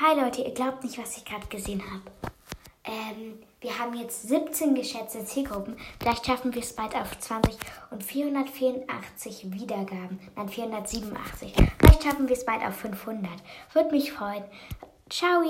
Hi Leute, ihr glaubt nicht, was ich gerade gesehen habe. Ähm, wir haben jetzt 17 geschätzte Zielgruppen. Vielleicht schaffen wir es bald auf 20 und 484 Wiedergaben. Nein, 487. Vielleicht schaffen wir es bald auf 500. Würde mich freuen. Ciao!